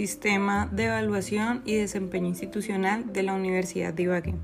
Sistema de Evaluación y Desempeño Institucional de la Universidad de Ibagué.